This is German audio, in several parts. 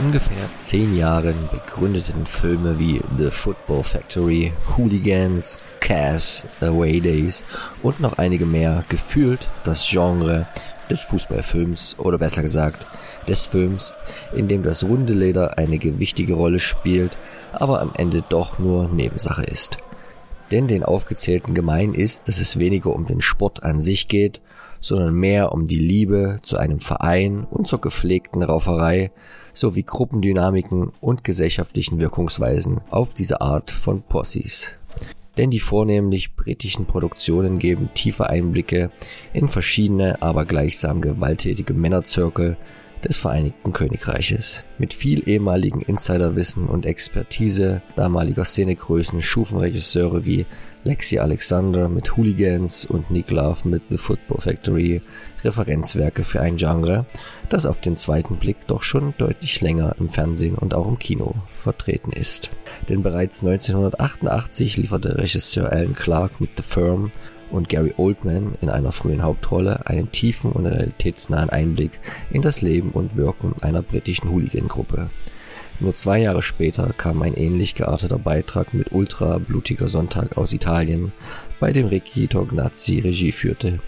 Ungefähr zehn Jahren begründeten Filme wie The Football Factory, Hooligans, Cass, Away Days und noch einige mehr gefühlt das Genre des Fußballfilms oder besser gesagt des Films, in dem das runde Leder eine gewichtige Rolle spielt, aber am Ende doch nur Nebensache ist. Denn den Aufgezählten gemein ist, dass es weniger um den Sport an sich geht, sondern mehr um die Liebe zu einem Verein und zur gepflegten Rauferei sowie Gruppendynamiken und gesellschaftlichen Wirkungsweisen auf diese Art von Possis. Denn die vornehmlich britischen Produktionen geben tiefe Einblicke in verschiedene, aber gleichsam gewalttätige Männerzirkel des Vereinigten Königreiches. Mit viel ehemaligen Insiderwissen und Expertise damaliger Szenegrößen schufen Regisseure wie Lexi Alexander mit Hooligans und Nick Love mit The Football Factory Referenzwerke für ein Genre, das auf den zweiten Blick doch schon deutlich länger im Fernsehen und auch im Kino vertreten ist. Denn bereits 1988 lieferte Regisseur Alan Clark mit The Firm und Gary Oldman in einer frühen Hauptrolle einen tiefen und realitätsnahen Einblick in das Leben und Wirken einer britischen Hooligan-Gruppe. Nur zwei Jahre später kam ein ähnlich gearteter Beitrag mit Ultra blutiger Sonntag aus Italien, bei dem Ricky Tognazzi Regie führte.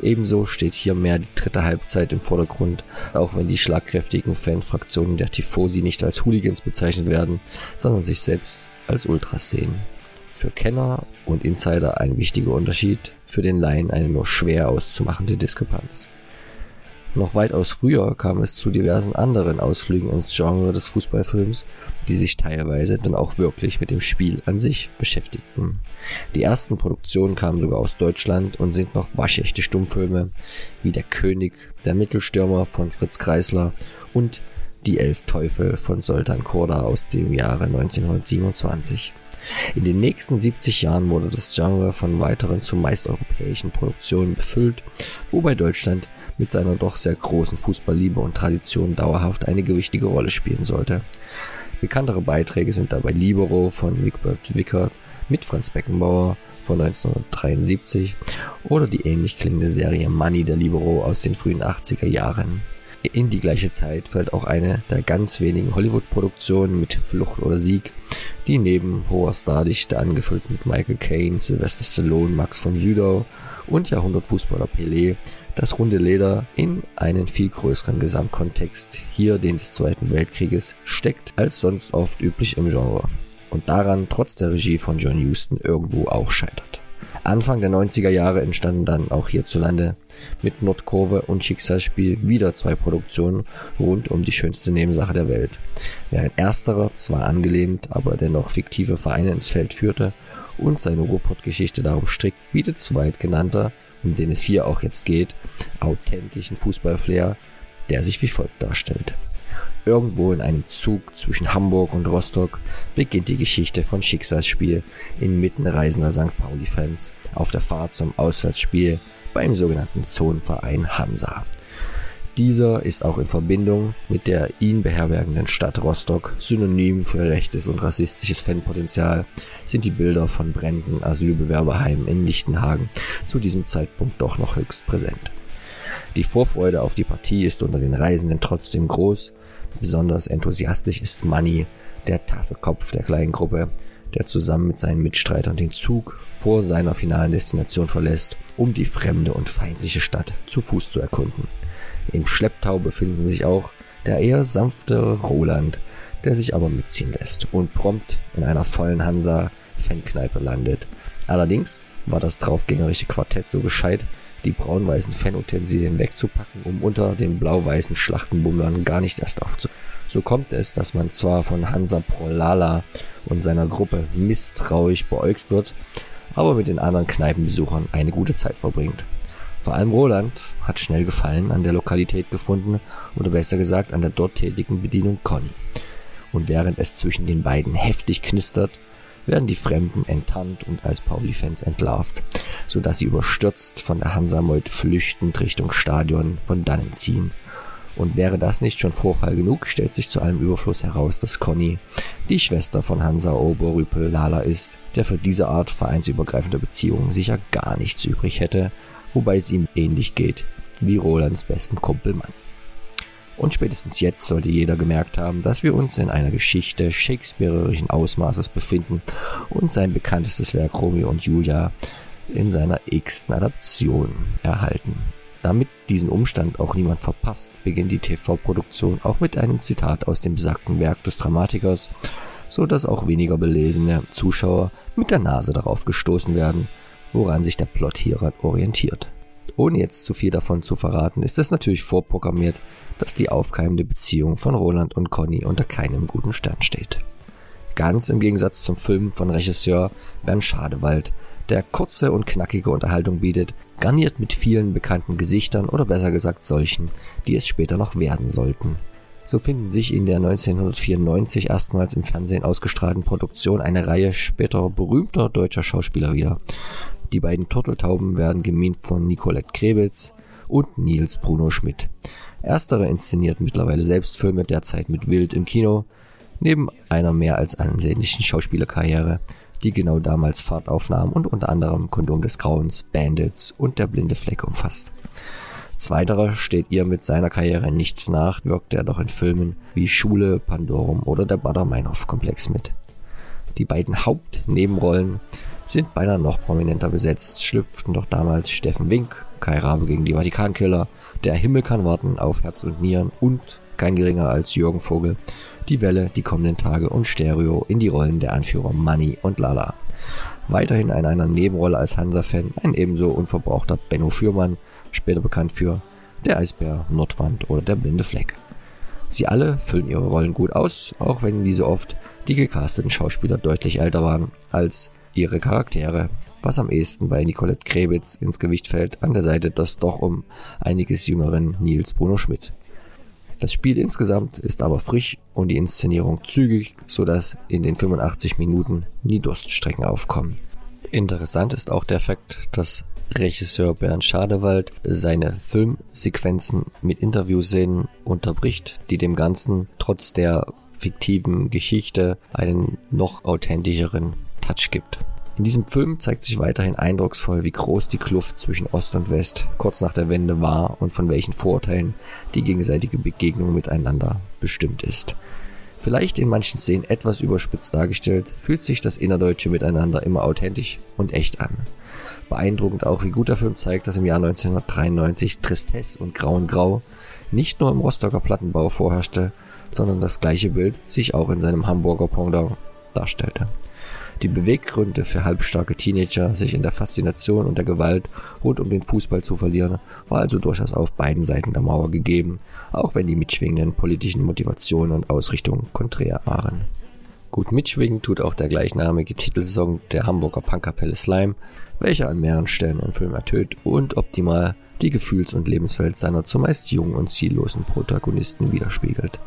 Ebenso steht hier mehr die dritte Halbzeit im Vordergrund, auch wenn die schlagkräftigen Fanfraktionen der Tifosi nicht als Hooligans bezeichnet werden, sondern sich selbst als Ultras sehen. Für Kenner und Insider ein wichtiger Unterschied, für den Laien eine nur schwer auszumachende Diskrepanz. Noch weitaus früher kam es zu diversen anderen Ausflügen ins Genre des Fußballfilms, die sich teilweise dann auch wirklich mit dem Spiel an sich beschäftigten. Die ersten Produktionen kamen sogar aus Deutschland und sind noch waschechte Stummfilme wie Der König, der Mittelstürmer von Fritz Kreisler und Die Elf Teufel von Soltan Korda aus dem Jahre 1927. In den nächsten 70 Jahren wurde das Genre von weiteren zumeist europäischen Produktionen befüllt, wobei Deutschland mit seiner doch sehr großen Fußballliebe und Tradition dauerhaft eine gewichtige Rolle spielen sollte. Bekanntere Beiträge sind dabei Libero von Wigbert Wickert mit Franz Beckenbauer von 1973 oder die ähnlich klingende Serie Money der Libero aus den frühen 80er Jahren. In die gleiche Zeit fällt auch eine der ganz wenigen Hollywood-Produktionen mit Flucht oder Sieg, die neben hoher Stardichte angefüllt mit Michael Caine, Sylvester Stallone, Max von Südow und Jahrhundertfußballer Pelé das runde Leder in einen viel größeren Gesamtkontext, hier den des Zweiten Weltkrieges, steckt als sonst oft üblich im Genre und daran trotz der Regie von John Huston irgendwo auch scheitert. Anfang der 90er Jahre entstanden dann auch hierzulande mit Nordkurve und Schicksalsspiel wieder zwei Produktionen rund um die schönste Nebensache der Welt. Während ersterer zwar angelehnt, aber dennoch fiktive Vereine ins Feld führte und seine Ruhrpott-Geschichte darum strickt, bietet zweitgenannter um den es hier auch jetzt geht, authentischen Fußballflair, der sich wie folgt darstellt. Irgendwo in einem Zug zwischen Hamburg und Rostock beginnt die Geschichte von Schicksalsspiel inmitten reisender St. Pauli-Fans auf der Fahrt zum Auswärtsspiel beim sogenannten Zonenverein Hansa. Dieser ist auch in Verbindung mit der ihn beherbergenden Stadt Rostock synonym für rechtes und rassistisches Fanpotenzial sind die Bilder von brennenden Asylbewerberheimen in Lichtenhagen zu diesem Zeitpunkt doch noch höchst präsent. Die Vorfreude auf die Partie ist unter den Reisenden trotzdem groß. Besonders enthusiastisch ist Manny, der taffe Kopf der kleinen Gruppe, der zusammen mit seinen Mitstreitern den Zug vor seiner finalen Destination verlässt, um die fremde und feindliche Stadt zu Fuß zu erkunden. Im Schlepptau befinden sich auch der eher sanftere Roland, der sich aber mitziehen lässt und prompt in einer vollen Hansa-Fankneipe landet. Allerdings war das draufgängerische Quartett so gescheit, die braun-weißen Fanutensilien wegzupacken, um unter den blau-weißen Schlachtenbummlern gar nicht erst aufzu. So kommt es, dass man zwar von Hansa Prolala und seiner Gruppe misstrauisch beäugt wird, aber mit den anderen Kneipenbesuchern eine gute Zeit verbringt. Vor allem Roland hat schnell Gefallen an der Lokalität gefunden oder besser gesagt an der dort tätigen Bedienung Conny. Und während es zwischen den beiden heftig knistert, werden die Fremden enttarnt und als Pauli-Fans entlarvt, so dass sie überstürzt von der Hansa-Meute flüchtend Richtung Stadion von dannen ziehen. Und wäre das nicht schon Vorfall genug, stellt sich zu allem Überfluss heraus, dass Conny die Schwester von Hansa Oberrüpel Lala ist, der für diese Art vereinsübergreifender Beziehungen sicher gar nichts übrig hätte, wobei es ihm ähnlich geht wie Rolands bestem Kumpel Mann. Und spätestens jetzt sollte jeder gemerkt haben, dass wir uns in einer Geschichte shakespearischen Ausmaßes befinden und sein bekanntestes Werk Romeo und Julia in seiner x-ten Adaption erhalten. Damit diesen Umstand auch niemand verpasst, beginnt die TV-Produktion auch mit einem Zitat aus dem besagten Werk des Dramatikers, so dass auch weniger belesene Zuschauer mit der Nase darauf gestoßen werden, woran sich der Plot hier orientiert. Ohne jetzt zu viel davon zu verraten, ist es natürlich vorprogrammiert, dass die aufkeimende Beziehung von Roland und Conny unter keinem guten Stern steht. Ganz im Gegensatz zum Film von Regisseur Bernd Schadewald, der kurze und knackige Unterhaltung bietet, garniert mit vielen bekannten Gesichtern oder besser gesagt solchen, die es später noch werden sollten. So finden sich in der 1994 erstmals im Fernsehen ausgestrahlten Produktion eine Reihe später berühmter deutscher Schauspieler wieder. Die beiden Turteltauben werden gemimt von Nicolette Krebitz und Nils Bruno Schmidt. Erstere inszeniert mittlerweile selbst Filme derzeit mit Wild im Kino, neben einer mehr als ansehnlichen Schauspielerkarriere, die genau damals Fahrt aufnahm und unter anderem Kondom des Grauens, Bandits und Der blinde Fleck umfasst. Zweiterer steht ihr mit seiner Karriere nichts nach, wirkt er doch in Filmen wie Schule, Pandorum oder der Bader-Meinhof-Komplex mit. Die beiden Hauptnebenrollen sind beinahe noch prominenter besetzt, schlüpften doch damals Steffen Wink, Kai Rabe gegen die Vatikankiller, Der Himmel kann warten auf Herz und Nieren und kein geringer als Jürgen Vogel, die Welle, die kommenden Tage und Stereo in die Rollen der Anführer Manny und Lala. Weiterhin in einer Nebenrolle als Hansa-Fan ein ebenso unverbrauchter Benno Fürmann, später bekannt für Der Eisbär, Nordwand oder Der blinde Fleck. Sie alle füllen ihre Rollen gut aus, auch wenn wie so oft die gecasteten Schauspieler deutlich älter waren als ihre Charaktere, was am ehesten bei Nicolette Krebitz ins Gewicht fällt, an der Seite des doch um einiges jüngeren Nils Bruno Schmidt. Das Spiel insgesamt ist aber frisch und die Inszenierung zügig, so dass in den 85 Minuten nie Durststrecken aufkommen. Interessant ist auch der Fakt, dass Regisseur Bernd Schadewald seine Filmsequenzen mit Interviewszenen unterbricht, die dem Ganzen trotz der fiktiven Geschichte einen noch authentischeren Touch gibt. In diesem Film zeigt sich weiterhin eindrucksvoll, wie groß die Kluft zwischen Ost und West kurz nach der Wende war und von welchen Vorteilen die gegenseitige Begegnung miteinander bestimmt ist. Vielleicht in manchen Szenen etwas überspitzt dargestellt, fühlt sich das innerdeutsche Miteinander immer authentisch und echt an. Beeindruckend auch, wie gut der Film zeigt, dass im Jahr 1993 Tristesse und Grauen Grau nicht nur im Rostocker Plattenbau vorherrschte, sondern das gleiche Bild sich auch in seinem Hamburger Pendant darstellte. Die Beweggründe für halbstarke Teenager, sich in der Faszination und der Gewalt rund um den Fußball zu verlieren, war also durchaus auf beiden Seiten der Mauer gegeben, auch wenn die mitschwingenden politischen Motivationen und Ausrichtungen konträr waren. Gut mitschwingen tut auch der gleichnamige Titelsong der Hamburger Punkkapelle Slime, welcher an mehreren Stellen im Film ertönt und optimal die Gefühls- und Lebenswelt seiner zumeist jungen und ziellosen Protagonisten widerspiegelt.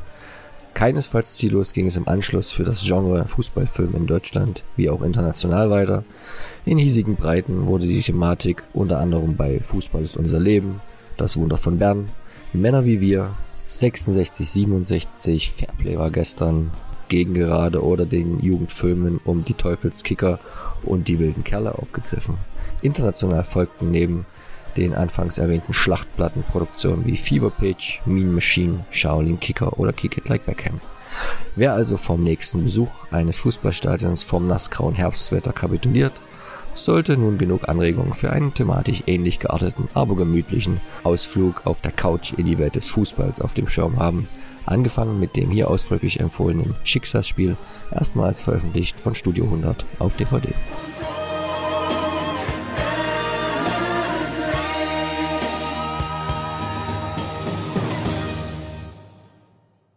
Keinesfalls ziellos ging es im Anschluss für das Genre Fußballfilm in Deutschland wie auch international weiter. In hiesigen Breiten wurde die Thematik unter anderem bei Fußball ist unser Leben, Das Wunder von Bern, Männer wie wir, 66, 67, Fairplay war gestern, Gegengerade oder den Jugendfilmen um die Teufelskicker und die wilden Kerle aufgegriffen. International folgten neben den anfangs erwähnten Schlachtplattenproduktionen wie Fever Pitch, Mean Machine, Shaolin Kicker oder Kick It Like Beckham. Wer also vom nächsten Besuch eines Fußballstadions vom nassgrauen Herbstwetter kapituliert, sollte nun genug Anregungen für einen thematisch ähnlich gearteten, aber gemütlichen Ausflug auf der Couch in die Welt des Fußballs auf dem Schirm haben. Angefangen mit dem hier ausdrücklich empfohlenen Schicksalsspiel, erstmals veröffentlicht von Studio 100 auf DVD.